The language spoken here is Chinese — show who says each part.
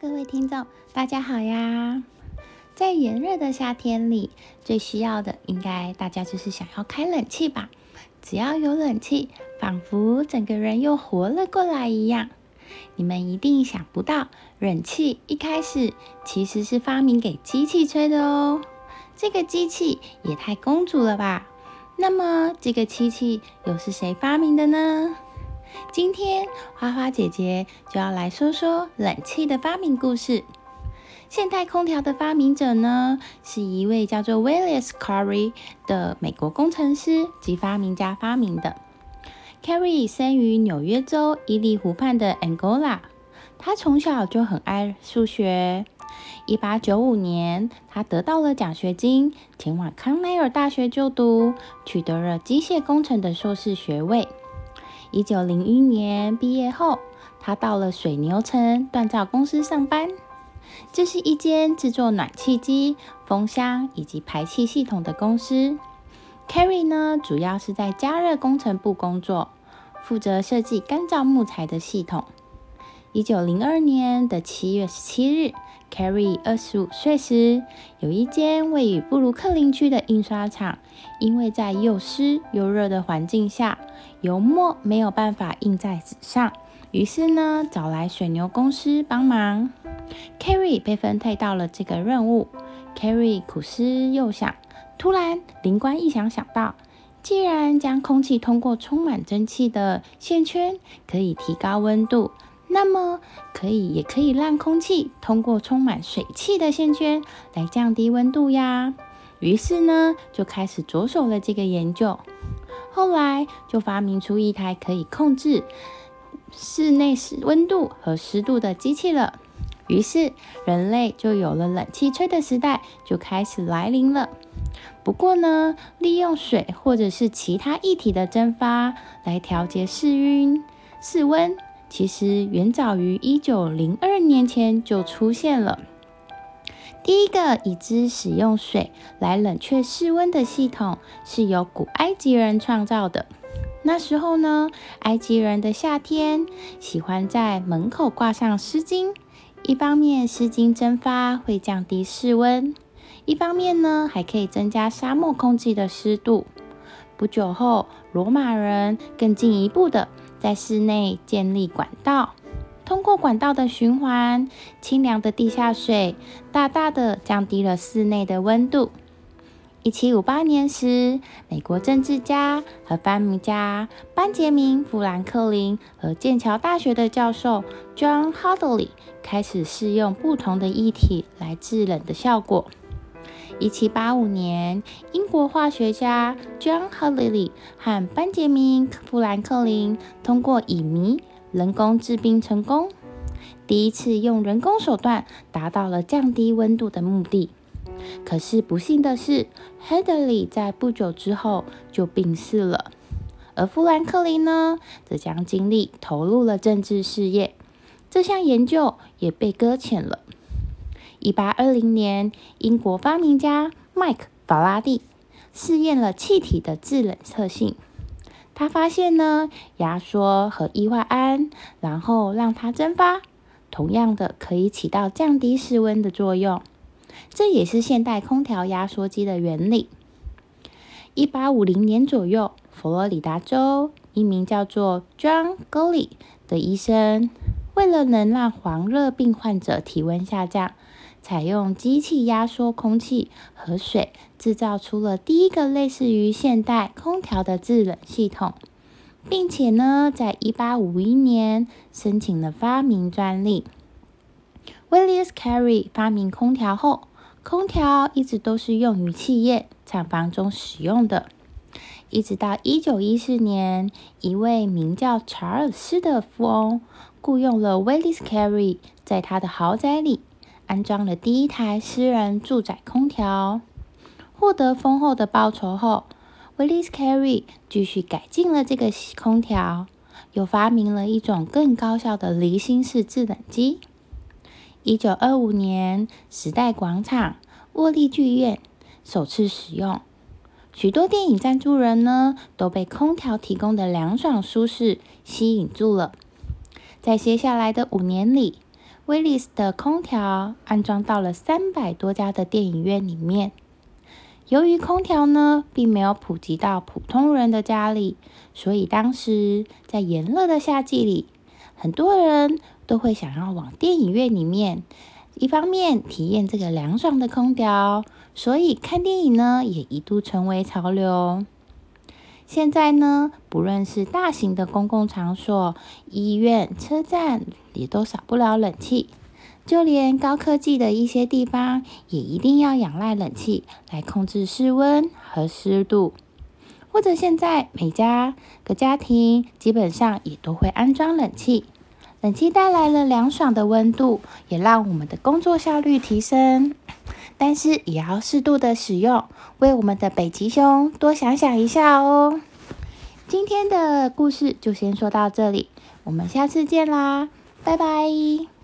Speaker 1: 各位听众，大家好呀！在炎热的夏天里，最需要的应该大家就是想要开冷气吧？只要有冷气，仿佛整个人又活了过来一样。你们一定想不到，冷气一开始其实是发明给机器吹的哦。这个机器也太公主了吧？那么这个机器又是谁发明的呢？今天花花姐姐就要来说说冷气的发明故事。现代空调的发明者呢，是一位叫做 Willis Carey 的美国工程师及发明家发明的。Carey 生于纽约州伊利湖畔的 Angola，他从小就很爱数学。一八九五年，他得到了奖学金，前往康奈尔大学就读，取得了机械工程的硕士学位。一九零一年毕业后，他到了水牛城锻造公司上班。这是一间制作暖气机、风箱以及排气系统的公司。Carrie 呢，主要是在加热工程部工作，负责设计干燥木材的系统。一九零二年的七月十七日，Carrie 二十五岁时，有一间位于布鲁克林区的印刷厂，因为在又湿又热的环境下，油墨没有办法印在纸上，于是呢，找来水牛公司帮忙。Carrie 被分配到了这个任务。Carrie 苦思又想，突然灵光一想，想到，既然将空气通过充满蒸汽的线圈可以提高温度。那么，可以也可以让空气通过充满水汽的线圈来降低温度呀。于是呢，就开始着手了这个研究。后来就发明出一台可以控制室内湿温度和湿度的机器了。于是，人类就有了冷气吹的时代就开始来临了。不过呢，利用水或者是其他液体的蒸发来调节室温，室温。其实远早于一九零二年前就出现了。第一个已知使用水来冷却室温的系统，是由古埃及人创造的。那时候呢，埃及人的夏天喜欢在门口挂上湿巾，一方面湿巾蒸发会降低室温，一方面呢还可以增加沙漠空气的湿度。不久后，罗马人更进一步的。在室内建立管道，通过管道的循环，清凉的地下水大大的降低了室内的温度。一七五八年时，美国政治家和发明家班杰明·富兰克林和剑桥大学的教授 John Hadley 开始试用不同的液体来制冷的效果。一七八五年，英国化学家 John Hadley 和班杰明·富兰克林通过乙醚人工制冰成功，第一次用人工手段达到了降低温度的目的。可是不幸的是，Hadley 在不久之后就病逝了，而富兰克林呢，则将精力投入了政治事业，这项研究也被搁浅了。一八二零年，英国发明家麦克法拉第试验了气体的制冷特性。他发现呢，压缩和乙化氨，然后让它蒸发，同样的可以起到降低室温的作用。这也是现代空调压缩机的原理。一八五零年左右，佛罗里达州一名叫做 John g o l l y 的医生，为了能让黄热病患者体温下降。采用机器压缩空气和水，制造出了第一个类似于现代空调的制冷系统，并且呢，在一八五一年申请了发明专利。Willis Carey 发明空调后，空调一直都是用于企业厂房中使用的，一直到一九一四年，一位名叫查尔斯的富翁雇佣了 Willis Carey，在他的豪宅里。安装了第一台私人住宅空调，获得丰厚的报酬后，Willis Carey 继续改进了这个空调，又发明了一种更高效的离心式制冷机。一九二五年，时代广场、沃利剧院首次使用，许多电影赞助人呢都被空调提供的凉爽舒适吸引住了。在接下来的五年里，威利斯的空调安装到了三百多家的电影院里面。由于空调呢，并没有普及到普通人的家里，所以当时在炎热的夏季里，很多人都会想要往电影院里面，一方面体验这个凉爽的空调，所以看电影呢，也一度成为潮流。现在呢，不论是大型的公共场所、医院、车站，也都少不了冷气。就连高科技的一些地方，也一定要仰赖冷气来控制室温和湿度。或者现在每家个家庭基本上也都会安装冷气。冷气带来了凉爽的温度，也让我们的工作效率提升。但是也要适度的使用，为我们的北极熊多想想一下哦。今天的故事就先说到这里，我们下次见啦，拜拜。